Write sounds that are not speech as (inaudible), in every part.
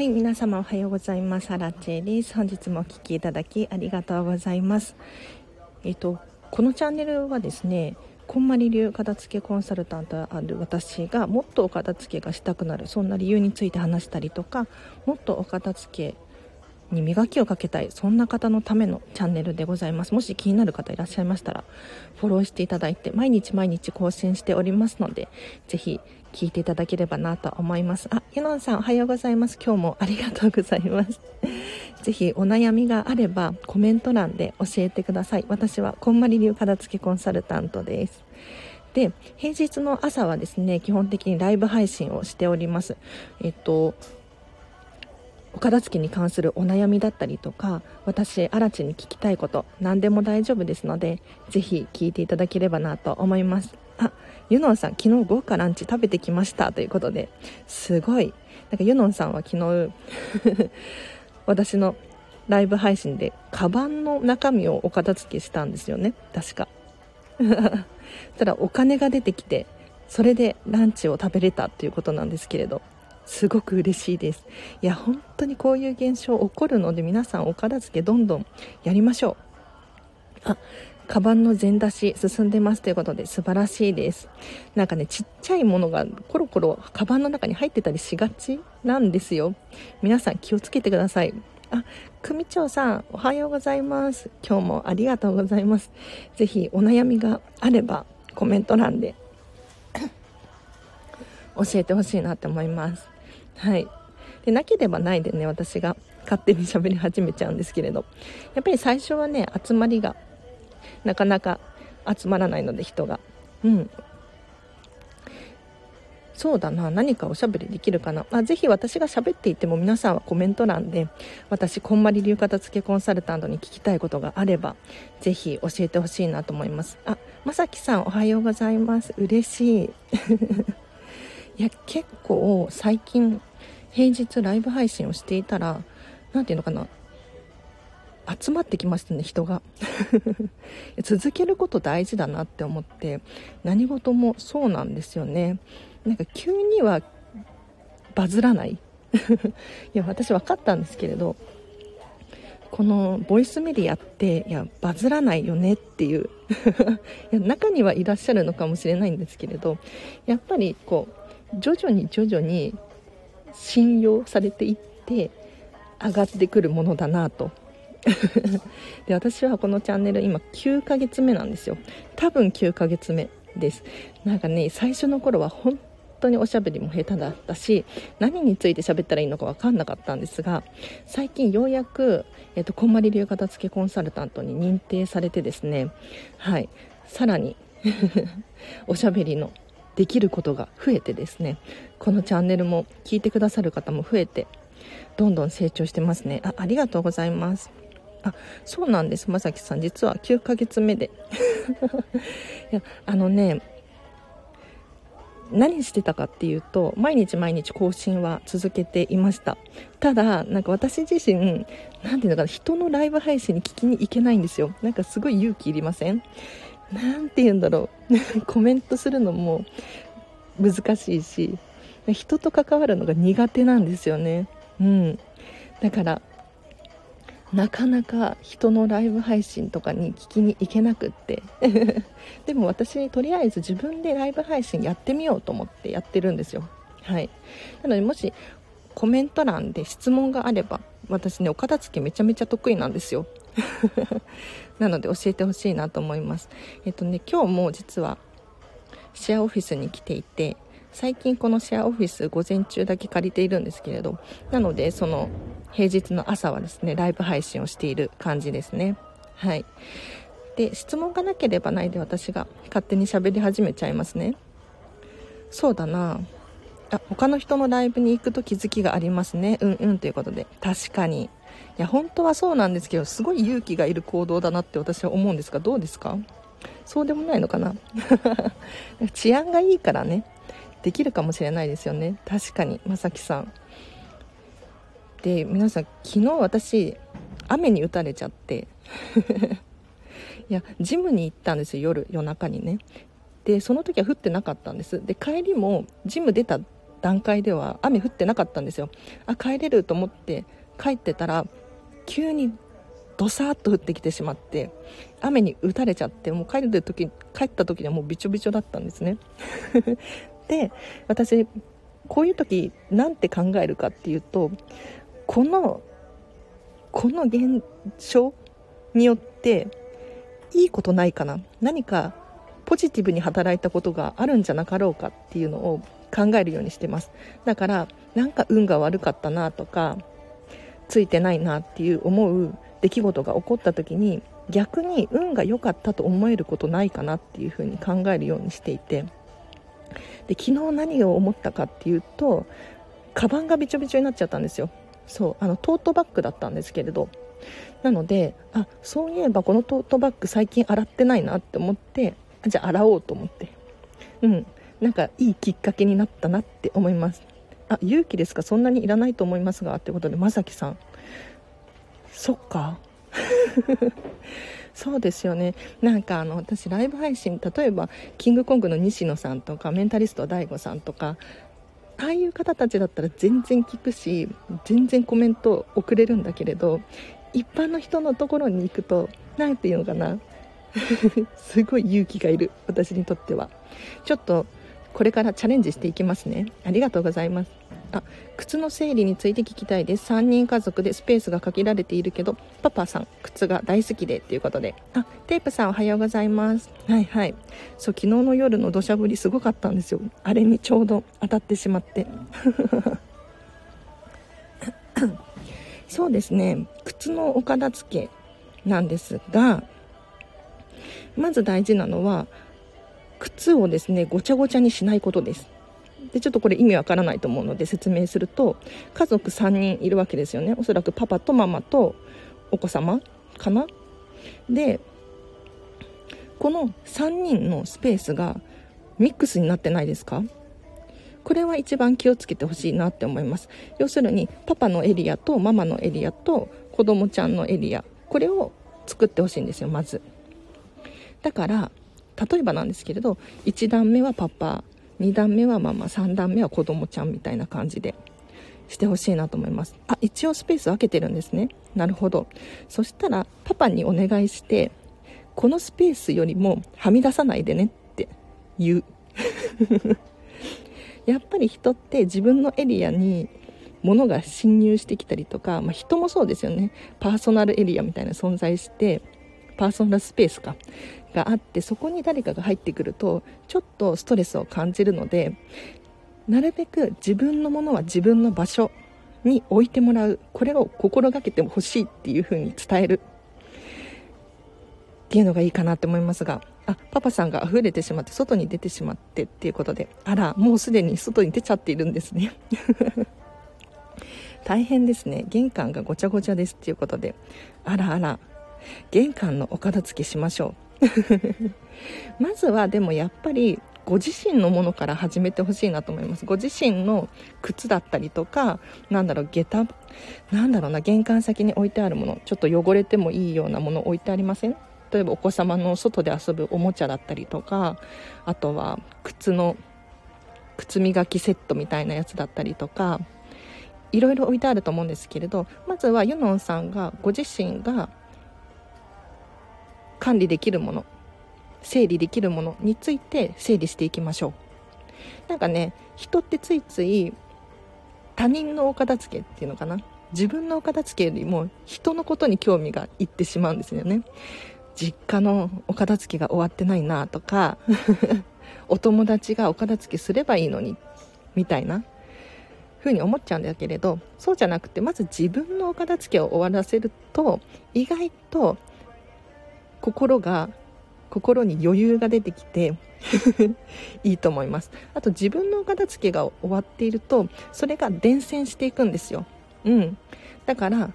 はい、皆様おはようございます。アラチェです。本日もお聴きいただきありがとうございます。えっと、このチャンネルはですね、こんまり流片付けコンサルタントある私がもっとお片付けがしたくなるそんな理由について話したりとかもっとお片付けに磨きをかけたいそんな方のためのチャンネルでございます。もし気になる方いらっしゃいましたらフォローしていただいて毎日毎日更新しておりますのでぜひ聞いていただければなと思います。あユノンさんおはようございます。今日もありがとうございます。(laughs) ぜひお悩みがあればコメント欄で教えてください。私はこんまり流片付けコンサルタントです。で平日の朝はですね基本的にライブ配信をしております。えっとお片付けに関するお悩みだったりとか私荒地に聞きたいこと何でも大丈夫ですのでぜひ聞いていただければなと思います。あユノンさん昨日豪華ランチ食べてきましたということですごい。なんかユノンさんは昨日 (laughs) 私のライブ配信でカバンの中身をお片付けしたんですよね。確か。(laughs) ただお金が出てきてそれでランチを食べれたっていうことなんですけれど。すごく嬉しいですいや本当にこういう現象起こるので皆さんお片付けどんどんやりましょうあカバンの全出し進んでますということで素晴らしいですなんかねちっちゃいものがコロコロカバンの中に入ってたりしがちなんですよ皆さん気をつけてくださいあ、組長さん、おはようございます。今日もありがとうございます。ぜひお悩みがあればコメント欄で (coughs) 教えてほしいなって思います。はい。でなければないでね私が勝手に喋り始めちゃうんですけれど。やっぱり最初はね集まりがなかなか集まらないので人が。うん。そうだな何かおしゃべりできるかな。あぜひ私が喋っていても皆さんはコメント欄で私こんまり流片付けコンサルタントに聞きたいことがあればぜひ教えてほしいなと思います。あまさきさんおはようございます。嬉しい。(laughs) いや結構最近平日ライブ配信をしていたら何て言うのかな。集まってきましたね人が。(laughs) 続けること大事だなって思って何事もそうなんですよね。なんか急にはバズらない。(laughs) いや私分かったんですけれどこのボイスメディアっていやバズらないよねっていう。(laughs) いや中にはいらっしゃるのかもしれないんですけれどやっぱりこう徐々に徐々に信用されていって上がってくるものだなと。(laughs) で私はこのチャンネル今9ヶ月目なんですよ。多分9ヶ月目です。なんかね最初の頃は本当におしゃべりも下手だったし何について喋ったらいいのか分かんなかったんですが最近ようやく、えっと、こんまり流片付けコンサルタントに認定されてですね。はい。さらに (laughs) おしゃべりのできることが増えてですねこのチャンネルも聞いてくださる方も増えてどんどん成長してますね。あありがとうございます。あそうなんです。まさきさん実は9ヶ月目で。(laughs) いやあのね何してたかっていうと毎日毎日更新は続けていました。ただなんか私自身何ていうのかな人のライブ配信に聞きに行けないんですよ。なんかすごい勇気いりません？何て言うんだろう。(laughs) コメントするのも難しいし人と関わるのが苦手なんですよね。うん。だからなかなか人のライブ配信とかに聞きに行けなくって。(laughs) でも私とりあえず自分でライブ配信やってみようと思ってやってるんですよ。はい。なのでもしコメント欄で質問があれば私ねお片付けめちゃめちゃ得意なんですよ。(laughs) なので教えてほしいなと思います。えっとね今日も実はシェアオフィスに来ていて最近このシェアオフィス午前中だけ借りているんですけれどなのでその平日の朝はですねライブ配信をしている感じですね。はい。で質問がなければないで私が勝手に喋り始めちゃいますね。そうだな。あ他の人のライブに行くと気づきがありますね。うんうんということで。確かに。や本当はそうなんですけどすごい勇気がいる行動だなって私は思うんですがどうですか？そうでもないのかな？(laughs) 治安がいいからね。できるかもしれないですよね。確かに。まさきさん。で皆さん昨日私雨に打たれちゃって。(laughs) いやジムに行ったんですよ夜夜中にね。でその時は降ってなかったんです。で帰りもジム出た段階では雨降ってなかったんですよ。あ帰れると思って帰ってたら急にドサーッと降ってきてしまって雨に打たれちゃってもう帰る時帰った時にはもうびちょびちょだったんですね。(laughs) で私こういう時なんて考えるかっていうとこのこの現象によっていいことないかな。何かポジティブに働いたことがあるんじゃなかろうかっていうのを考えるようにしてます。だからなんか運が悪かったなとかついてないなっていう思う出来事が起こった時に逆に運が良かったと思えることないかなっていうふうに考えるようにしていて。で昨日何を思ったかっていうとカバンがびちょびちょになっちゃったんですよ。そうあのトートバッグだったんですけれど。なのであそういえばこのトートバッグ最近洗ってないなって思ってじゃあ洗おうと思って。うん。なんかいいきっかけになったなって思います。あ勇気ですか？そんなにいらないと思いますがってことでまさきさん。そっか。(laughs) そうですよね。なんかあの私ライブ配信例えばキングコングの西野さんとかメンタリスト DAIGO さんとかああいう方たちだったら全然聞くし全然コメント送れるんだけれど一般の人のところに行くと何て言うのかな。(laughs) すごい勇気がいる私にとっては。ちょっとこれからチャレンジしていきますね。ありがとうございます。あ靴の整理について聞きたいです。3人家族でスペースが限られているけどパパさん靴が大好きでっていうことで。あテープさんおはようございます。はいはい。そう昨日の夜の土砂降りすごかったんですよ。あれにちょうど当たってしまって。そうですね。靴のお片付けなんですがまず大事なのは靴をですねごちゃごちゃにしないことです。でちょっとこれ意味わからないと思うので説明すると家族3人いるわけですよね。おそらくパパとママとお子様かな？でこの3人のスペースがミックスになってないですか？これは一番気をつけてほしいなって思います。要するにパパのエリアとママのエリアと子供ちゃんのエリアこれを作ってほしいんですよまず。だから例えばなんですけれど1段目はパパ2段目はママ3段目は子供ちゃんみたいな感じでしてほしいなと思います。あ一応スペース分けてるんですね。なるほど。そしたらパパにお願いしてこのスペースよりもはみ出さないでねって言う。(laughs) やっぱり人って自分のエリアに物が侵入してきたりとか、まあ、人もそうですよね。パーソナルエリアみたいな存在してパーソナルスペースかがあってそこに誰かが入ってくるとちょっとストレスを感じるのでなるべく自分のものは自分の場所に置いてもらう。これを心がけてほしいっていう風に伝える。っていうのがいいかなって思いますがあパパさんが溢れてしまって外に出てしまってっていうことであらもうすでに外に出ちゃっているんですね。(laughs) 大変ですね。玄関がごちゃごちゃですっていうことで。あらあら。玄関のお片付けしましょう。(laughs) まずはでもやっぱりご自身のものから始めてほしいなと思います。ご自身の靴だったりとかなんだろう下駄なんだろうな玄関先に置いてあるものちょっと汚れてもいいようなもの置いてありません？例えばお子様の外で遊ぶおもちゃだったりとかあとは靴の靴磨きセットみたいなやつだったりとかいろいろ置いてあると思うんですけれどまずはユノンさんがご自身が管理できるもの整理できるものについて整理していきましょう。なんかね人ってついつい他人のお片付けっていうのかな？自分のお片付けよりも人のことに興味がいってしまうんですよね。実家のお片付けが終わってないなとか (laughs) お友達がお片付けすればいいのにみたいな風に思っちゃうんだけれどそうじゃなくてまず自分のお片付けを終わらせると意外と心が心に余裕が出てきて (laughs) いいと思います。あと自分のお片付けが終わっているとそれが伝染していくんですよ。うん。だから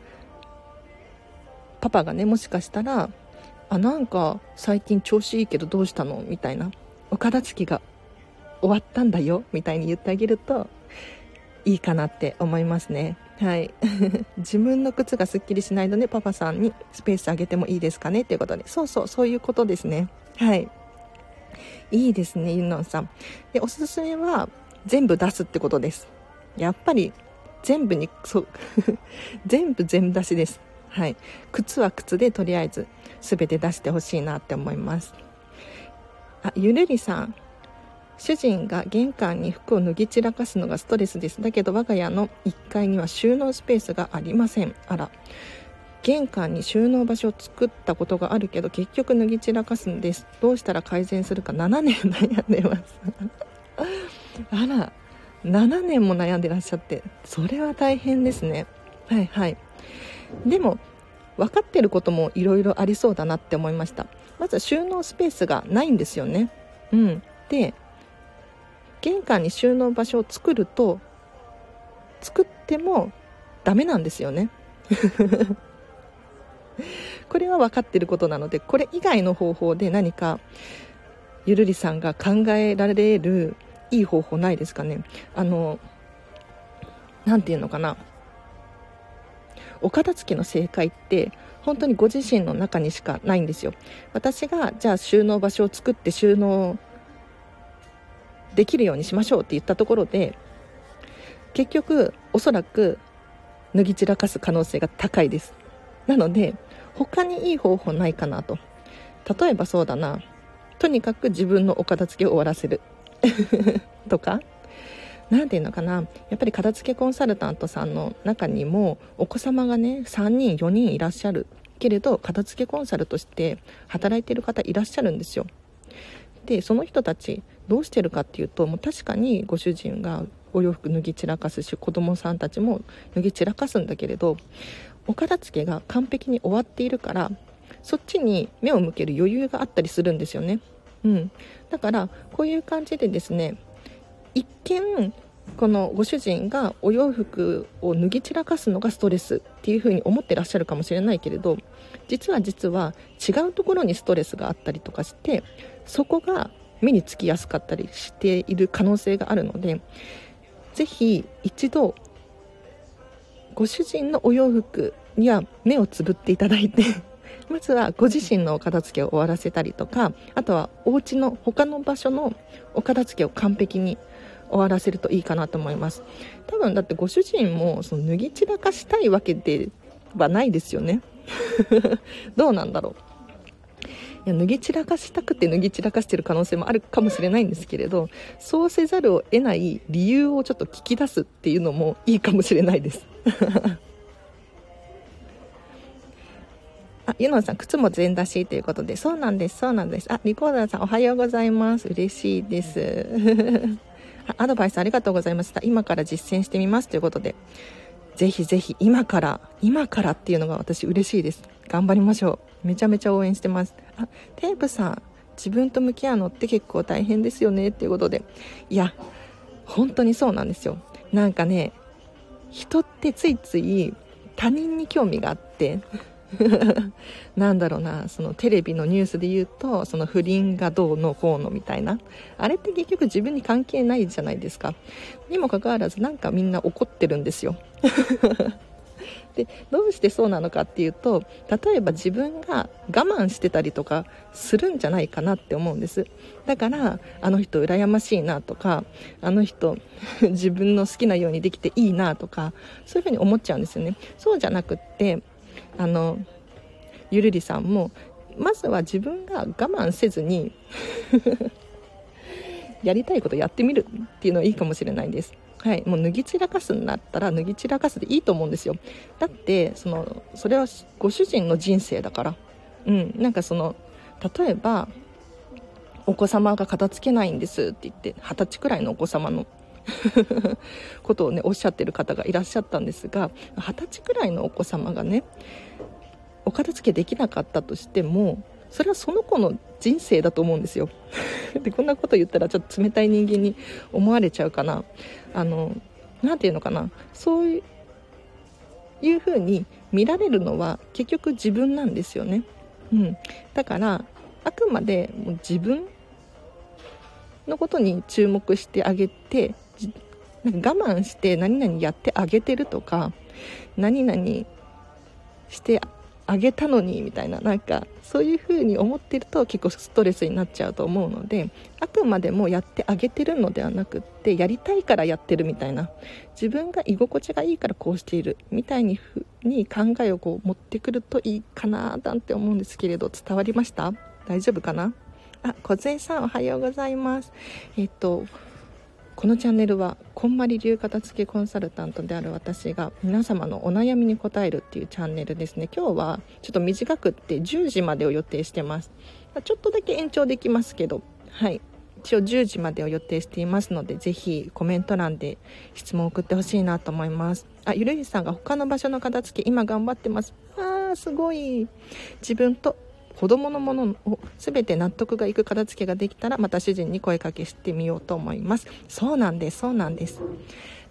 パパがねもしかしたらあなんか最近調子いいけどどうしたのみたいなお片付けが終わったんだよみたいに言ってあげるといいかなって思いますね。はい。(laughs) 自分の靴がすっきりしないのでパパさんにスペースあげてもいいですかね？っていうことで。そうそうそういうことですね。はい。いいですねユンノンさん。でおすすめは全部出すってことです。やっぱり全部にそう (laughs) 全部全部出しです。はい。靴は靴でとりあえず全て出してほしいなって思います。あゆるりさん。主人が玄関に服を脱ぎ散らかすのがストレスです。だけど我が家の1階には収納スペースがありません。あら。玄関に収納場所を作ったことがあるけど結局脱ぎ散らかすんです。どうしたら改善するか。7年悩んでます。あら。7年も悩んでらっしゃって。それは大変ですね。はいはい。でも分かってることもいろいろありそうだなって思いました。まず収納スペースがないんですよね。うん。で玄関に収納場所を作ると作ってもダメなんですよね。(laughs) これは分かってることなのでこれ以外の方法で何かゆるりさんが考えられるいい方法ないですかね。あの何て言うのかな。お片付けの正解って本当にご自身の中にしかないんですよ。私がじゃあ収納場所を作って収納できるようにしましょうって言ったところで結局おそらく脱ぎ散らかす可能性が高いです。なので他にいい方法ないかなと。例えばそうだな。とにかく自分のお片付けを終わらせる。(laughs) とか何て言うのかな。やっぱり片付けコンサルタントさんの中にもお子様がね3人4人いらっしゃる。けれど片付けコンサルとして働いてる方いらっしゃるんですよ。でその人たちどうしてるかっていうともう確かにご主人がお洋服脱ぎ散らかすし子供さんたちも脱ぎ散らかすんだけれどお片付けが完璧に終わっているからそっちに目を向ける余裕があったりするんですよね。うん、だからこういう感じでですね一見このご主人がお洋服を脱ぎ散らかすのがストレスっていうふうに思ってらっしゃるかもしれないけれど実は実は違うところにストレスがあったりとかしてそこが目につきやすかったりしている可能性があるのでぜひ一度ご主人のお洋服には目をつぶっていただいて (laughs) まずはご自身のお片付けを終わらせたりとかあとはお家の他の場所のお片付けを完璧に終わらせるといいかなと思います。多分だってご主人もその脱ぎ散らかしたいわけではないですよね。(laughs) どうなんだろう。いや脱ぎ散らかしたくて脱ぎ散らかしてる可能性もあるかもしれないんですけれどそうせざるを得ない理由をちょっと聞き出すっていうのもいいかもしれないです (laughs) あ、ゆのさん、靴も全出しということで、そうなんです、そうなんです。あ、リコーダーさん、おはようございます。嬉しいです。(laughs) アドバイスありがとうございました。今から実践してみますということで、ぜひぜひ今から、今からっていうのが私嬉しいです。頑張りましょう。めちゃめちゃ応援してます。あ、テープさん、自分と向き合うのって結構大変ですよねっていうことで、いや、本当にそうなんですよ。なんかね、人ってついつい他人に興味があって、(laughs) なんだろうなそのテレビのニュースで言うとその不倫がどうのこうのみたいな。あれって結局自分に関係ないじゃないですか。にもかかわらずなんかみんな怒ってるんですよ。(laughs) でどうしてそうなのかっていうと例えば自分が我慢してたりとかするんじゃないかなって思うんです。だからあの人羨ましいなとかあの人 (laughs) 自分の好きなようにできていいなとかそういうふうに思っちゃうんですよね。そうじゃなくってあのゆるりさんもまずは自分が我慢せずに (laughs) やりたいことやってみるっていうのはいいかもしれないです。はい、もう脱ぎ散らかすんだったら脱ぎ散らかすでいいと思うんですよ。だってそのそれはご主人の人生だから。うん、なんかその例えばお子様が片付けないんですって言って二十歳くらいのお子様の (laughs) ことをねおっしゃってる方がいらっしゃったんですが二十歳くらいのお子様がねお片付けできなかったとしてもそれはその子の人生だと思うんですよ。(laughs) でこんなこと言ったらちょっと冷たい人間に思われちゃうかな。あの何て言うのかな。そういうふうに見られるのは結局自分なんですよね、うん、だからあくまでも自分のことに注目してあげてなんか我慢して何々やってあげてるとか何々してあげたのにみたいな。なんかそういう風に思ってると結構ストレスになっちゃうと思うのであくまでもやってあげてるのではなくってやりたいからやってるみたいな。自分が居心地がいいからこうしているみたいにふに考えをこう持ってくるといいかななんて思うんですけれど伝わりました？大丈夫かな？あ、小杉さんおはようございます。えっとこのチャンネルはこんまり流片付けコンサルタントである私が皆様のお悩みに答えるっていうチャンネルですね。今日はちょっと短くって10時までを予定してます。ちょっとだけ延長できますけど。はい。一応10時までを予定していますのでぜひコメント欄で質問を送ってほしいなと思います。あゆるいさんが他の場所の片付け今頑張ってます。あーすごい。自分と子供のものを全て納得がいく片付けができたらまた主人に声かけしてみようと思います。そうなんですそうなんです。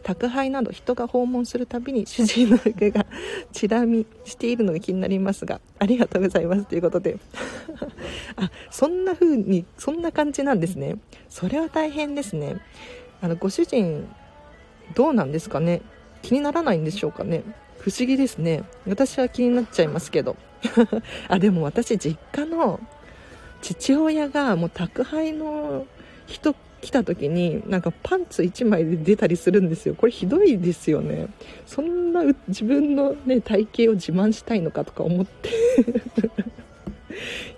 宅配など人が訪問するたびに主人の服がチラ見しているのが気になりますがありがとうございますということで。(laughs) あそんな風にそんな感じなんですね。それは大変ですね。あのご主人どうなんですかね？気にならないんでしょうかね？不思議ですね。私は気になっちゃいますけど。(laughs) あでも私実家の父親がもう宅配の人来た時になんかパンツ1枚で出たりするんですよ。これひどいですよね。そんな自分のね体型を自慢したいのかとか思って。(laughs)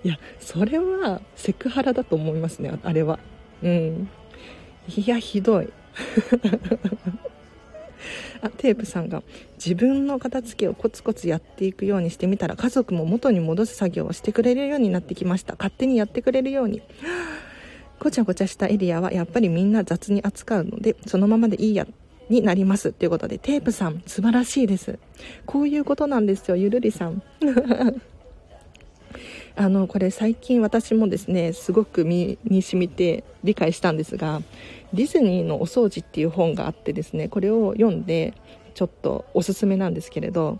いやそれはセクハラだと思いますねあれは。うん。いやひどい。(laughs) あテープさんが自分の片付けをコツコツやっていくようにしてみたら家族も元に戻す作業をしてくれるようになってきました。勝手にやってくれるように。(gasps) ごちゃごちゃしたエリアはやっぱりみんな雑に扱うのでそのままでいいやになります。ということでテープさん素晴らしいです。こういうことなんですよゆるりさん。(laughs) あのこれ最近私もですねすごく身に染みて理解したんですがディズニーのお掃除っていう本があってですねこれを読んでちょっとおすすめなんですけれど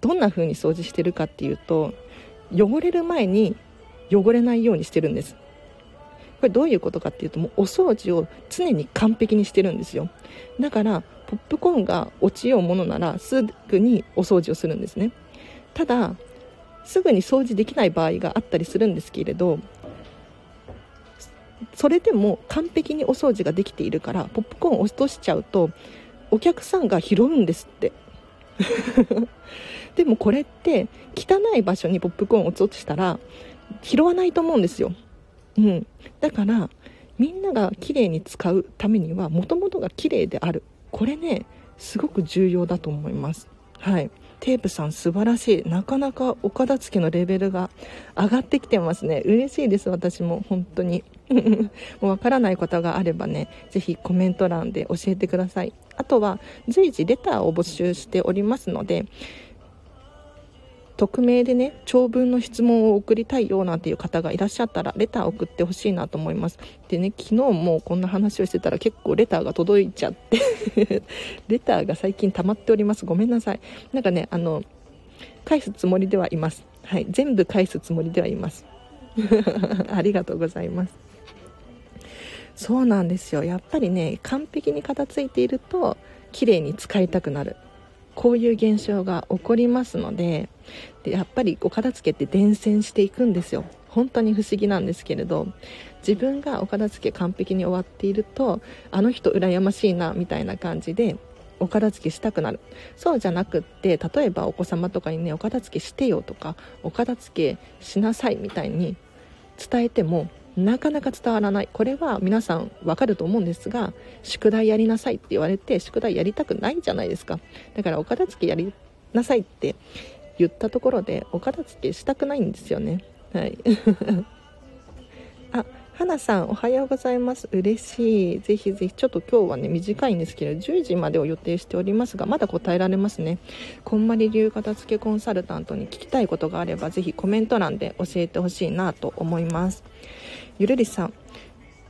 どんな風に掃除してるかっていうと汚れる前に汚れないようにしてるんです。これどういうことかっていうともうお掃除を常に完璧にしてるんですよ。だからポップコーンが落ちようものならすぐにお掃除をするんですね。ただすぐに掃除できない場合があったりするんですけれどそれでも完璧にお掃除ができているからポップコーンを落としちゃうとお客さんが拾うんですって。(laughs) でもこれって汚い場所にポップコーンを落としたら拾わないと思うんですよ、うん、だからみんなが綺麗に使うためにはもともとが綺麗である。これねすごく重要だと思います。はい。テープさん素晴らしい。なかなかお片付けのレベルが上がってきてますね。嬉しいです私も。本当に。(laughs) もうわからないことがあればねぜひコメント欄で教えてください。あとは随時レターを募集しておりますので匿名でね長文の質問を送りたいよなんていう方がいらっしゃったらレター送ってほしいなと思います。でね昨日もこんな話をしてたら結構レターが届いちゃって (laughs) レターが最近溜まっております。ごめんなさい。なんかねあの返すつもりではいます。はい全部返すつもりではいます。(laughs) ありがとうございます。そうなんですよ。やっぱりね完璧に片付いていると綺麗に使いたくなる。こういう現象が起こりますのででやっぱりお片付けって伝染していくんですよ。本当に不思議なんですけれど自分がお片付け完璧に終わっているとあの人羨ましいなみたいな感じでお片付けしたくなる。そうじゃなくって例えばお子様とかにねお片付けしてよとかお片付けしなさいみたいに伝えてもなかなか伝わらない。これは皆さんわかると思うんですが宿題やりなさいって言われて宿題やりたくないじゃないですか。だからお片付けやりなさいって言ったところでお片付けしたくないんですよね。はい。花さんおはようございます。嬉しい。ぜひぜひちょっと今日はね短いんですけど10時までを予定しておりますがまだ答えられますね。こんまり流片付けコンサルタントに聞きたいことがあればぜひコメント欄で教えてほしいなと思います。ゆるりさん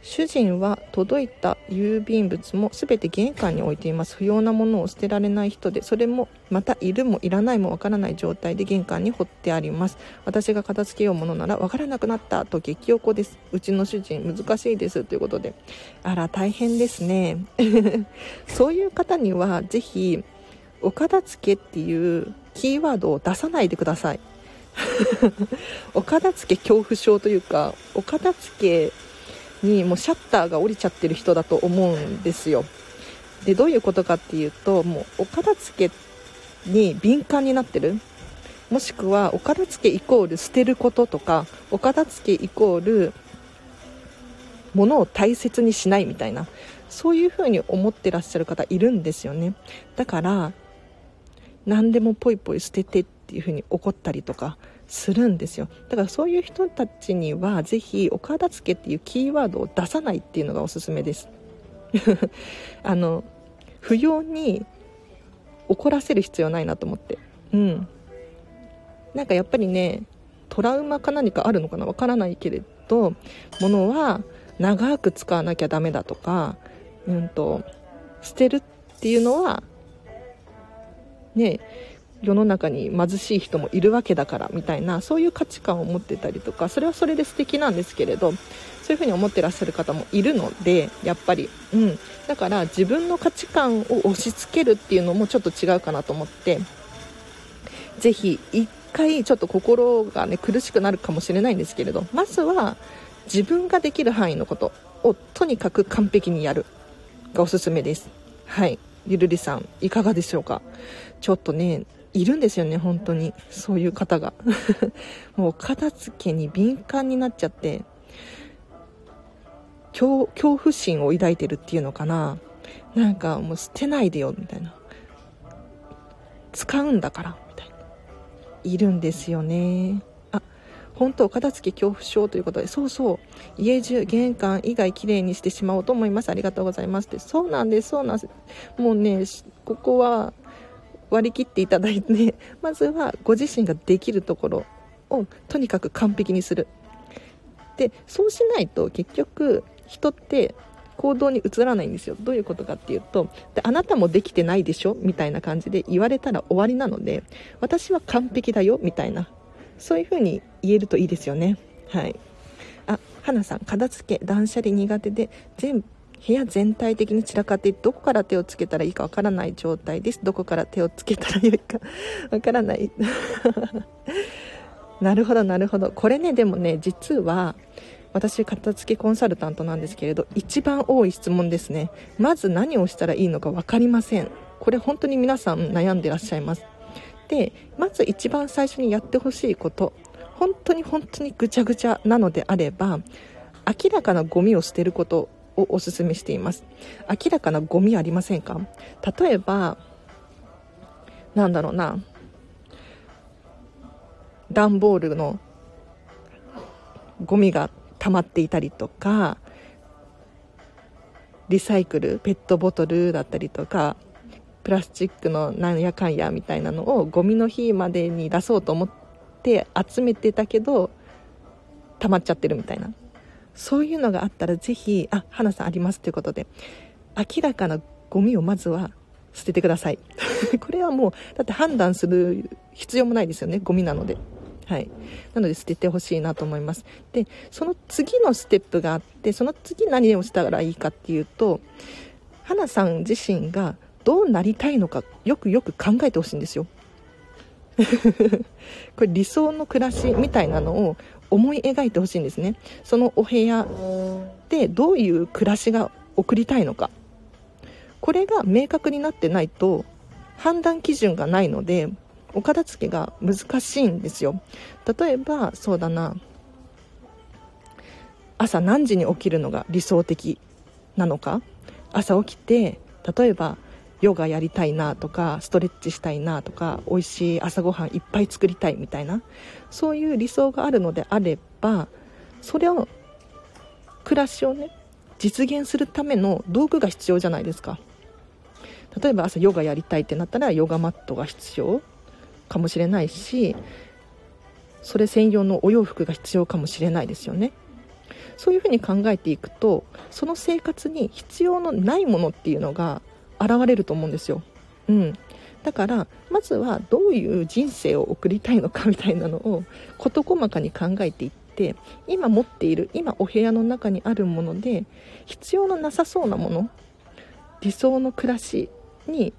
主人は届いた郵便物も全て玄関に置いています。不要なものを捨てられない人でそれもまたいるもいらないもわからない状態で玄関に放ってあります。私が片付けようものならわからなくなったと激おこですうちの主人難しいですということで。あら大変ですね。(laughs) そういう方にはぜひお片付けっていうキーワードを出さないでください。(laughs) お片付け恐怖症というかお片付けにもうシャッターが降りちゃってる人だと思うんですよ。でどういうことかっていうともうお片付けに敏感になってる。もしくはお片付けイコール捨てることとかお片付けイコールものを大切にしないみたいなそういうふうに思ってらっしゃる方いるんですよね。だから何でもポイポイ捨ててっていうふうに怒ったりとかするんですよ。だからそういう人たちにはぜひお片付けっていうキーワードを出さないっていうのがおすすめです。(laughs) あの不要に怒らせる必要ないなと思って。うん。なんかやっぱりねトラウマか何かあるのかなわからないけれどものは長く使わなきゃダメだとか、うんと、捨てるっていうのはね世の中に貧しい人もいるわけだからみたいなそういう価値観を持ってたりとかそれはそれで素敵なんですけれどそういうふうに思ってらっしゃる方もいるのでやっぱり、うん、だから自分の価値観を押し付けるっていうのもちょっと違うかなと思ってぜひ一回ちょっと心がね苦しくなるかもしれないんですけれどまずは自分ができる範囲のことをとにかく完璧にやるがおすすめです。はい。ゆるりさんいかがでしょうか？ちょっとねいるんですよね本当に。そういう方が。(laughs) もう片付けに敏感になっちゃって。恐怖心を抱いてるっていうのかな。なんかもう捨てないでよみたいな。使うんだからみたいな。いるんですよね。あ本当片付け恐怖症ということで。そうそう。家中玄関以外きれいにしてしまおうと思います。ありがとうございますって。そうなんですそうなんです。もうねここは割り切っていただいて、(laughs) まずはご自身ができるところをとにかく完璧にする。でそうしないと結局人って行動に移らないんですよ。どういうことかっていうとであなたもできてないでしょ？みたいな感じで言われたら終わりなので私は完璧だよ？みたいな。そういうふうに言えるといいですよね。はい。あ花さん片付け断捨離苦手で全部屋全体的に散らかってどこから手をつけたらいいかわからない状態です。どこから手をつけたらいいか (laughs) わからない。(laughs) なるほどなるほど。これねでもね実は私片付けコンサルタントなんですけれど一番多い質問ですね。まず何をしたらいいのか分かりません。これ本当に皆さん悩んでらっしゃいます。でまず一番最初にやってほしいこと本当に本当にぐちゃぐちゃなのであれば明らかなゴミを捨てることをお勧めしています。明らかなゴミありませんか？例えばなんだろうな。段ボールのゴミが溜まっていたりとかリサイクルペットボトルだったりとかプラスチックのなんやかんやみたいなのをゴミの日までに出そうと思って集めてたけど溜まっちゃってるみたいな。そういうのがあったらぜひあ花さんありますということで明らかなゴミをまずは捨ててください。(laughs) これはもうだって判断する必要もないですよねゴミなので。はい。なので捨ててほしいなと思います。でその次のステップがあってその次何をしたらいいかっていうと花さん自身がどうなりたいのかよくよく考えてほしいんですよ。(laughs) これ理想の暮らしみたいなのを思い描いてほしいんですね。そのお部屋でどういう暮らしが送りたいのか。これが明確になってないと判断基準がないのでお片付けが難しいんですよ。例えばそうだな。朝何時に起きるのが理想的なのか。朝起きて例えばヨガやりたいなとかストレッチしたいなとか美味しい朝ごはんいっぱい作りたいみたいなそういう理想があるのであればそれを暮らしをね実現するための道具が必要じゃないですか。例えば朝ヨガやりたいってなったらヨガマットが必要かもしれないしそれ専用のお洋服が必要かもしれないですよね。そういうふうに考えていくとその生活に必要のないものっていうのが現れると思うんですよ。うん、だからまずはどういう人生を送りたいのかみたいなのを事細かに考えていって今持っている今お部屋の中にあるもので必要のなさそうなもの理想の暮らしに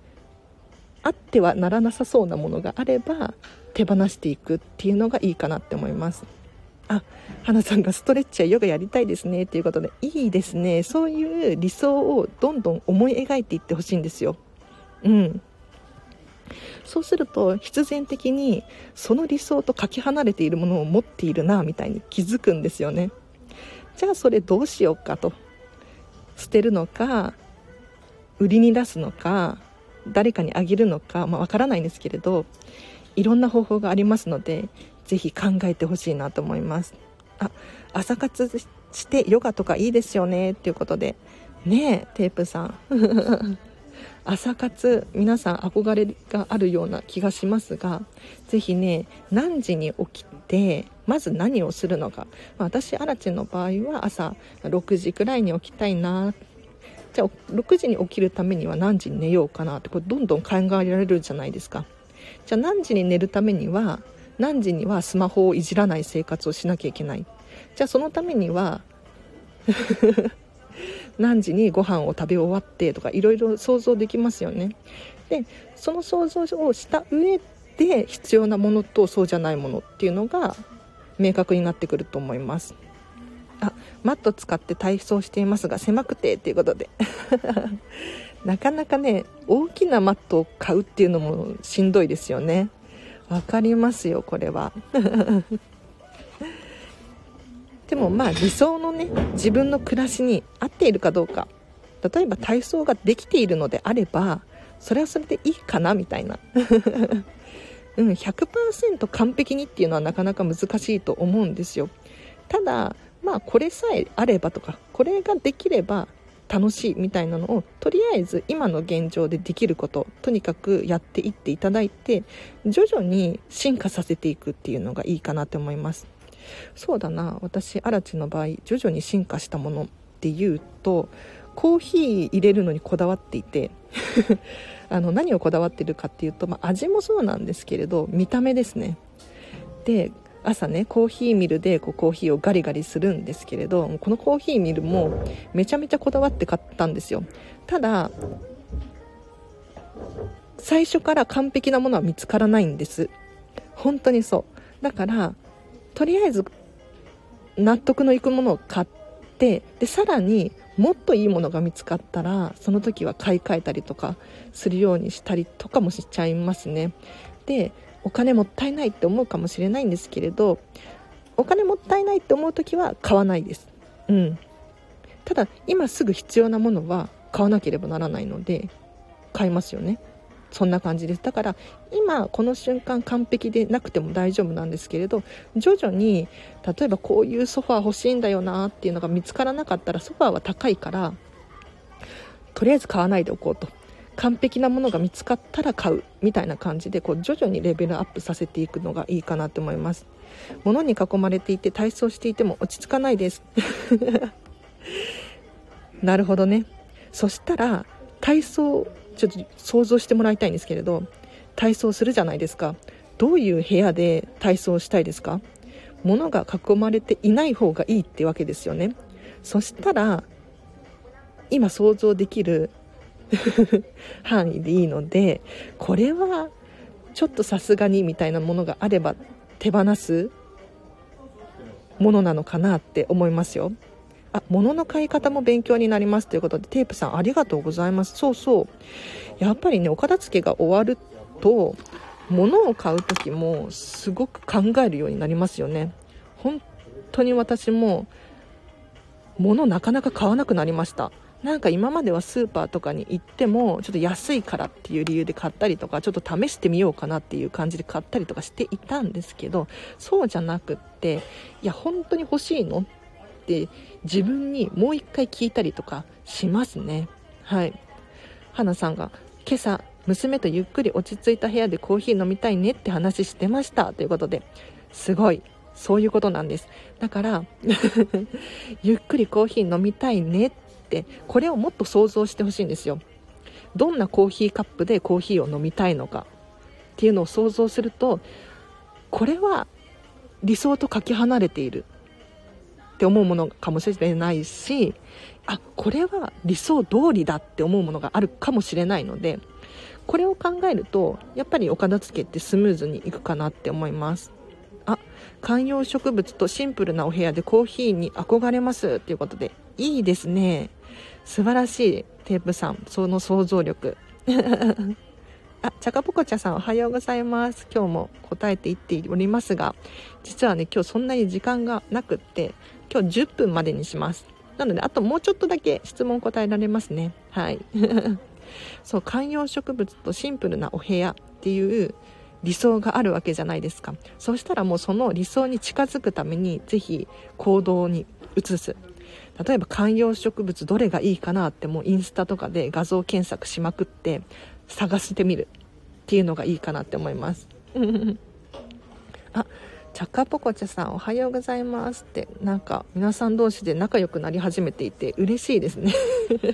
あってはならなさそうなものがあれば手放していくっていうのがいいかなって思いますあ花さんがストレッチやヨガやりたいですねっていうことでいいですね。そういう理想をどんどん思い描いていってほしいんですよ。うん。そうすると必然的にその理想とかけ離れているものを持っているなみたいに気づくんですよね。じゃあそれどうしようかと。捨てるのか売りに出すのか誰かにあげるのか、まあ、分からないんですけれどいろんな方法がありますのでぜひ考えてほしいなと思います。あ朝活してヨガとかいいですよねっていうことで。ねえテープさん。(laughs) 朝活皆さん憧れがあるような気がしますがぜひね何時に起きてまず何をするのか、まあ、私アラチの場合は朝6時くらいに起きたいな。じゃあ6時に起きるためには何時に寝ようかなってこれどんどん考えられるじゃないですか。じゃあ何時に寝るためには何時にはスマホをいじらない生活をしなきゃいけない。じゃあそのためには (laughs) 何時にご飯を食べ終わってとかいろいろ想像できますよね。でその想像をした上で必要なものとそうじゃないものっていうのが明確になってくると思います。あマット使って体操していますが狭くてっていうことで。(laughs) なかなかね大きなマットを買うっていうのもしんどいですよね。わかりますよこれは。(laughs) でもまあ理想のね自分の暮らしに合っているかどうか。例えば体操ができているのであればそれはそれでいいかなみたいな。(laughs) うん100%完璧にっていうのはなかなか難しいと思うんですよ。ただまあこれさえあればとかこれができれば楽しいみたいなのをとりあえず今の現状でできることとにかくやっていっていただいて徐々に進化させていくっていうのがいいかなと思います。そうだな。私アラチの場合徐々に進化したものっていうとコーヒー入れるのにこだわっていて (laughs) あの何をこだわってるかっていうと、まあ、味もそうなんですけれど見た目ですね。で朝ねコーヒーミルでこうコーヒーをガリガリするんですけれどこのコーヒーミルもめちゃめちゃこだわって買ったんですよ。ただ最初から完璧なものは見つからないんです。本当にそう。だからとりあえず納得のいくものを買ってでさらにもっといいものが見つかったらその時は買い替えたりとかするようにしたりとかもしちゃいますね。でお金もったいないって思うかもしれないんですけれどお金もったいないって思う時は買わないです。うん。ただ今すぐ必要なものは買わなければならないので買いますよね。そんな感じです。だから今この瞬間完璧でなくても大丈夫なんですけれど徐々に例えばこういうソファー欲しいんだよなっていうのが見つからなかったらソファーは高いからとりあえず買わないでおこうと。完璧なものが見つかったら買うみたいな感じでこう徐々にレベルアップさせていくのがいいかなと思います。物に囲まれていて体操していても落ち着かないです。(laughs) なるほどね。そしたら体操ちょっと想像してもらいたいんですけれど体操するじゃないですか。どういう部屋で体操したいですか？物が囲まれていない方がいいってわけですよね。そしたら今想像できる (laughs) 範囲でいいのでこれはちょっとさすがにみたいなものがあれば手放すものなのかなって思いますよ。あ物の買い方も勉強になりますということでテープさんありがとうございます。そうそう。やっぱりねお片付けが終わると物を買う時もすごく考えるようになりますよね。本当に私も物なかなか買わなくなりました。なんか今まではスーパーとかに行ってもちょっと安いからっていう理由で買ったりとかちょっと試してみようかなっていう感じで買ったりとかしていたんですけどそうじゃなくっていや本当に欲しいのって自分にもう一回聞いたりとかしますね。はい。花さんが今朝娘とゆっくり落ち着いた部屋でコーヒー飲みたいねって話してましたということですごい。そういうことなんです。だから (laughs) ゆっくりコーヒー飲みたいねってってこれをもっと想像してほしいんですよ。どんなコーヒーカップでコーヒーを飲みたいのか。っていうのを想像するとこれは理想とかけ離れている。って思うものかもしれないしあこれは理想通りだって思うものがあるかもしれないのでこれを考えるとやっぱりお片付けってスムーズにいくかなって思います。あ観葉植物とシンプルなお部屋でコーヒーに憧れますということでいいですね。素晴らしいテープさんその想像力 (laughs) あ、チャカポコチャさんおはようございます。今日も答えていっておりますが、実はね、今日そんなに時間がなくって、今日10分までにします。なので、あともうちょっとだけ質問答えられますね。はい。(laughs) そう、観葉植物とシンプルなお部屋っていう理想があるわけじゃないですか。そうしたらもうその理想に近づくために、ぜひ行動に移す。例えば観葉植物どれがいいかなってもうインスタとかで画像検索しまくって探してみるっていうのがいいかなって思います。あチャカポコチャさんおはようございますって。なんか皆さん同士で仲良くなり始めていて嬉しいですね。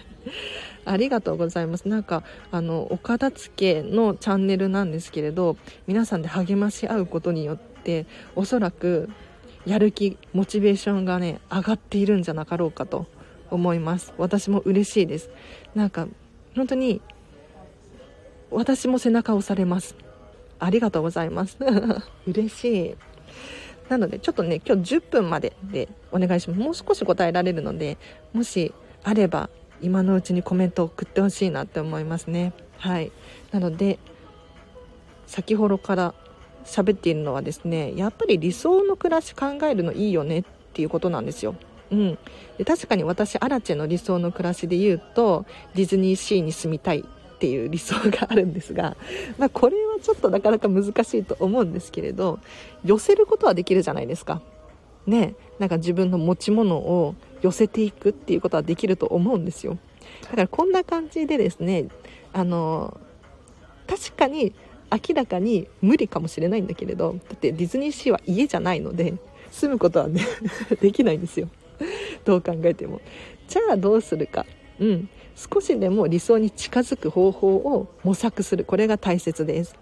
(laughs) ありがとうございます。なんかあのお片付けのチャンネルなんですけれど皆さんで励まし合うことによっておそらくやる気モチベーションがね上がっているんじゃなかろうかと思います。私も嬉しいです。なんか本当に私も背中を押されます。ありがとうございます。(laughs) 嬉しい。なのでちょっとね今日10分まででお願いします。もう少し答えられるのでもしあれば今のうちにコメントを送ってほしいなって思いますね。はい。なので先ほどから喋っているのはですねやっぱり理想の暮らし考えるのいいよねっていうことなんですようん、で確かに私アラチェの理想の暮らしで言うとディズニーシーに住みたいっていう理想があるんですが、(laughs) まあ、これはちょっとなかなか難しいと思うんですけれど寄せることはできるじゃないですか。ねなんか自分の持ち物を寄せていくっていうことはできると思うんですよ。だからこんな感じでですねあの確かに明らかに無理かもしれないんだけれどだってディズニーシーは家じゃないので住むことはね (laughs) できないんですよ。どう考えても。じゃあどうするか。うん。少しでも理想に近づく方法を模索する。これが大切です。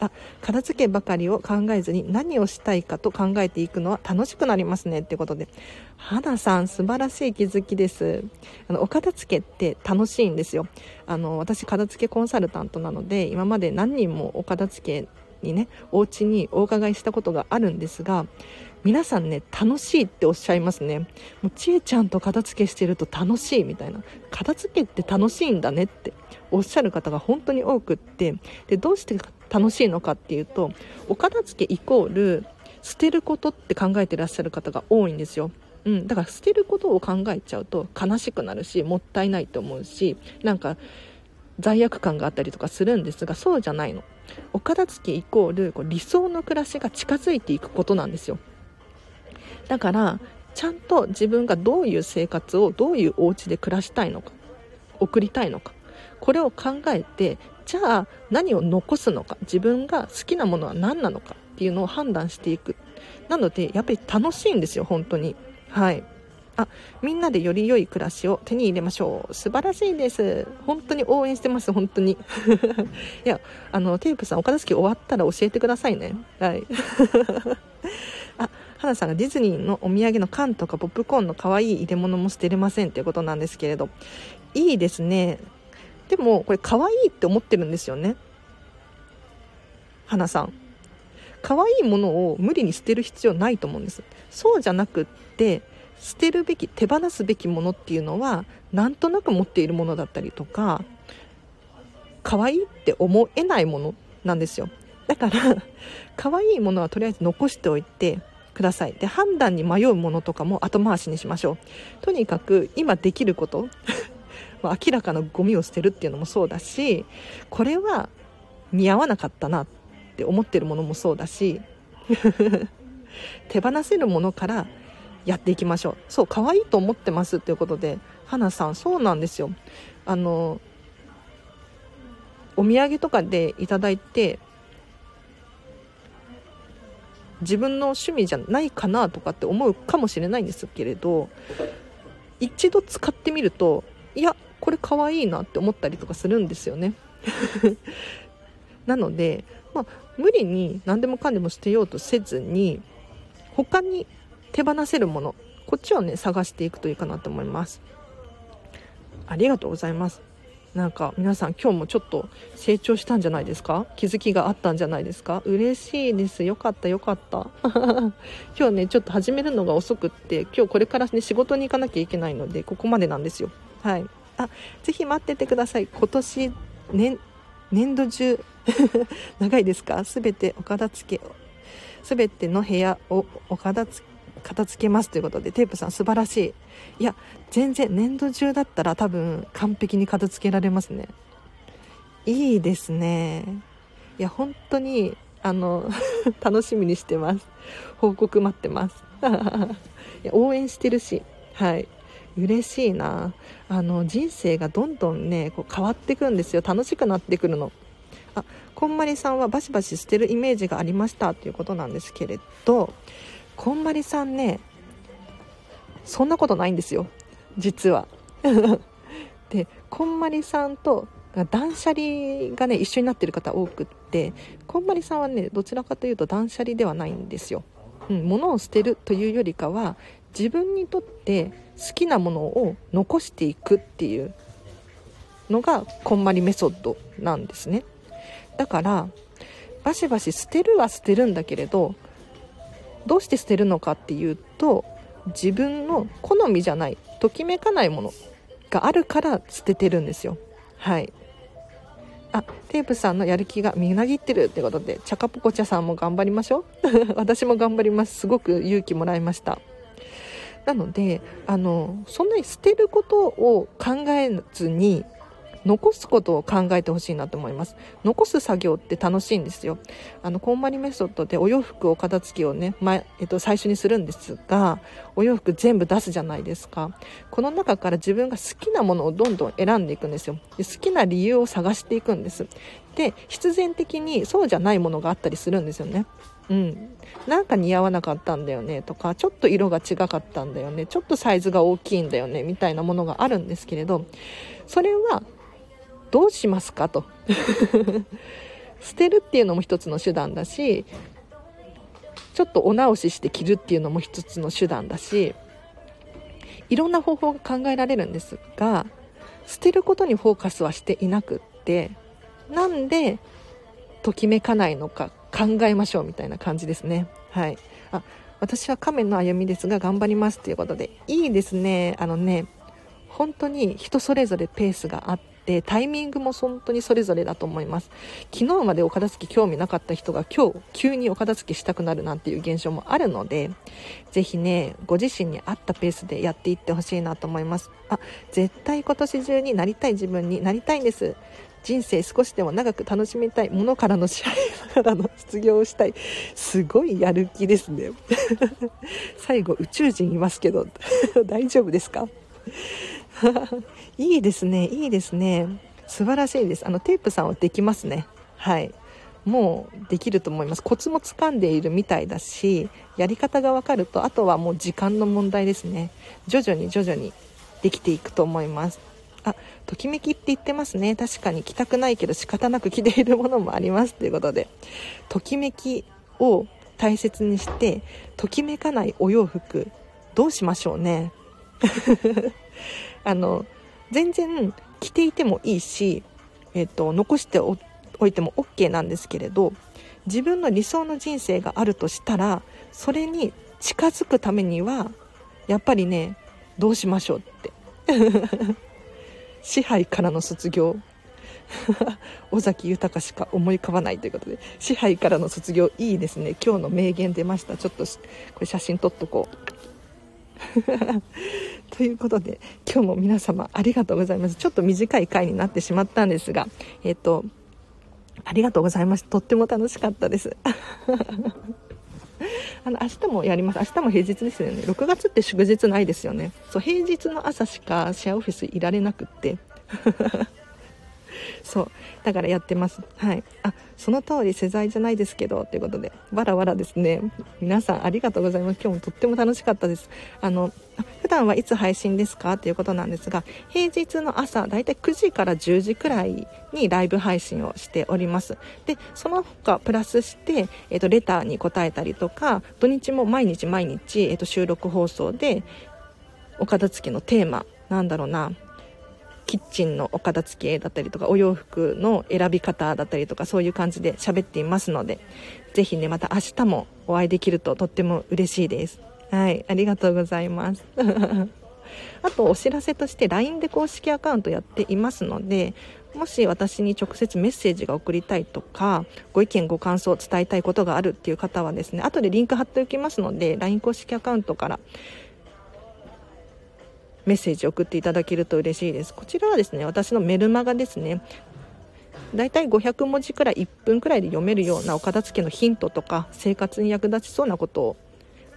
あ片付けばかりを考えずに何をしたいかと考えていくのは楽しくなりますねってことで。花さん素晴らしい気づきです。あのお片付けって楽しいんですよ。あの私片付けコンサルタントなので今まで何人もお片付けにねお家にお伺いしたことがあるんですが皆さんね楽しいっておっしゃいますね。もうちえちゃんと片付けしてると楽しいみたいな。片付けって楽しいんだねって。おっしゃる方が本当に多くってでどうして楽しいのかっていうとお片付けイコール捨てることって考えてらっしゃる方が多いんですよ。うん、だから捨てることを考えちゃうと悲しくなるしもったいないと思うしなんか罪悪感があったりとかするんですがそうじゃないの。お片付けイコールこう理想の暮らしが近づいていくことなんですよ。だからちゃんと自分がどういう生活をどういうお家で暮らしたいのか送りたいのかこれを考えてじゃあ何を残すのか自分が好きなものは何なのかっていうのを判断していく。なのでやっぱり楽しいんですよ本当に。はい。あみんなでより良い暮らしを手に入れましょう。素晴らしいです。本当に応援してます本当に。(laughs) いやあのテープさんお片付け終わったら教えてくださいね。はい。(laughs) あ花さんがディズニーのお土産の缶とかポップコーンの可愛い入れ物も捨てれませんっていうことなんですけれど。いいですね。でもこれ可愛いって思ってるんですよね。花さん。可愛いものを無理に捨てる必要ないと思うんです。そうじゃなくって捨てるべき手放すべきものっていうのはなんとなく持っているものだったりとか可愛いって思えないものなんですよ。だから可愛いものはとりあえず残しておいてください。で判断に迷うものとかも後回しにしましょう。とにかく今できること。ま明らかなゴミを捨てるっていうのもそうだしこれは見合わなかったなって思ってるものもそうだし (laughs) 手放せるものからやっていきましょう。そう可愛いと思ってますっていうことで花さんそうなんですよ。あのお土産とかでいただいて自分の趣味じゃないかなとかって思うかもしれないんですけれど一度使ってみるといやこれ可愛いなって思ったりとかするんですよね。(laughs) なので、まあ、無理に何でもかんでも捨てようとせずに他に手放せるものこっちをね探していくといいかなと思います。ありがとうございます。なんか皆さん今日もちょっと成長したんじゃないですか？気づきがあったんじゃないですか？嬉しいです。よかったよかった。(laughs) 今日ねちょっと始めるのが遅くって今日これからね仕事に行かなきゃいけないのでここまでなんですよ。はい。あぜひ待っててください。今年年年度中。(laughs) 長いですか？全てお片付け全ての部屋をお片付け片付けますということでテープさん素晴らしい。いや全然年度中だったら多分完璧に片付けられますね。いいですね。いや本当にあの (laughs) 楽しみにしてます。報告待ってます。(laughs) いや応援してるし。はい。嬉しいな。あの人生がどんどんねこう変わってくんですよ。楽しくなってくるの。あこんまりさんはバシバシ捨てるイメージがありましたということなんですけれどこんまりさんねそんなことないんですよ。実は。(laughs) でこんまりさんと断捨離がね一緒になってる方多くってこんまりさんはねどちらかというと断捨離ではないんですよ、うん、物を捨てるというよりかは自分にとって好きなものを残していくっていうのがこんまりメソッドなんですね。だからバシバシ捨てるは捨てるんだけれどどうして捨てるのかっていうと自分の好みじゃないときめかないものがあるから捨ててるんですよ。はい。あテープさんのやる気がみなぎってるってことでチャカポコチャさんも頑張りましょう。(laughs) 私も頑張ります。すごく勇気もらいました。なのであのそんなに捨てることを考えずに残すことを考えてほしいなと思います。残す作業って楽しいんですよ。あのこんまりメソッドでお洋服を片付けをね、まえっと、最初にするんですがお洋服全部出すじゃないですか。この中から自分が好きなものをどんどん選んでいくんですよ。で好きな理由を探していくんです。で必然的にそうじゃないものがあったりするんですよね。うん、なんか似合わなかったんだよねとかちょっと色が違かったんだよねちょっとサイズが大きいんだよねみたいなものがあるんですけれどそれはどうしますかと。(laughs) 捨てるっていうのも一つの手段だしちょっとお直しして着るっていうのも一つの手段だしいろんな方法が考えられるんですが捨てることにフォーカスはしていなくってなんでときめかないのか考えましょうみたいな感じですね。はい。あ私は亀の歩みですが頑張りますということでいいですね。あのね本当に人それぞれペースがあってタイミングも本当にそれぞれだと思います。昨日までお片付け興味なかった人が今日急にお片付けしたくなるなんていう現象もあるのでぜひねご自身に合ったペースでやっていってほしいなと思います。あ絶対今年中になりたい自分になりたいんです。人生少しでも長く楽しみたいものからの支配からの卒業をしたい。すごいやる気ですね。(laughs) 最後宇宙人いますけど (laughs) 大丈夫ですか？(laughs) いいですねいいですね。素晴らしいです。あのテープさんはできますね。はい。もうできると思います。コツもつかんでいるみたいだしやり方が分かるとあとはもう時間の問題ですね。徐々に徐々にできていくと思います。あときめきって言ってますね。確かに着たくないけど仕方なく着ているものもあります。ということでときめきを大切にしてときめかないお洋服どうしましょうね。(laughs) あの全然着ていてもいいし、えーと、残しておいても OK なんですけれど自分の理想の人生があるとしたらそれに近づくためにはやっぱりねどうしましょうって。(laughs) 支配からの卒業。(laughs) 尾崎豊しか思い浮かばないということで支配からの卒業いいですね。今日の名言出ました。ちょっとこれ写真撮っとこう。(laughs) ということで今日も皆様ありがとうございます。ちょっと短い回になってしまったんですがえっ、とありがとうございましたとっても楽しかったです。(laughs) あの明日もやります。明日も平日ですよね。6月って祝日ないですよね。そう平日の朝しかシェアオフィスいられなくって。そう。だからやってます。はい。あその通り世代じゃないですけどということでわらわらですね。皆さんありがとうございます。今日もとっても楽しかったです。あの普段はいつ配信ですか？ということなんですが平日の朝だいたい9時から10時くらいにライブ配信をしております。でその他プラスして、えーと、レターに答えたりとか土日も毎日毎日、えーと収録放送でお片付けのテーマなんだろうな。キッチンのお片付けだったりとかお洋服の選び方だったりとかそういう感じで喋っていますのでぜひねまた明日もお会いできるととっても嬉しいです。はいありがとうございます。(laughs) あとお知らせとして LINE で公式アカウントやっていますのでもし私に直接メッセージが送りたいとかご意見ご感想を伝えたいことがあるっていう方はですね後でリンク貼っておきますので LINE 公式アカウントからメッセージ送っていただけると嬉しいです。こちらはですね私のメルマガですね。だいたい500文字くらい1分くらいで読めるようなお片付けのヒントとか生活に役立ちそうなことを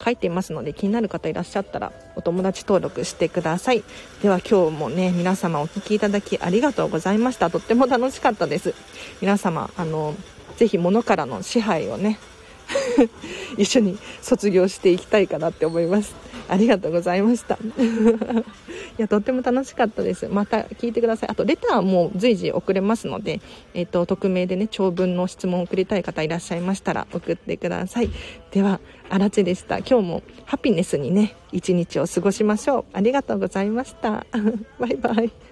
書いていますので気になる方いらっしゃったらお友達登録してください。では今日もね皆様お聴きいただきありがとうございました。とっても楽しかったです。皆様あのぜひ物からの支配をね一緒に卒業していきたいかなって思います。ありがとうございました。(laughs) いやとっても楽しかったです。また聞いてください。あとレターも随時送れますので、えっ、ー、と匿名でね長文の質問を送りたい方いらっしゃいましたら送ってください。ではあらちでした。今日もハピネスにね一日を過ごしましょう。ありがとうございました。(laughs) バイバイ。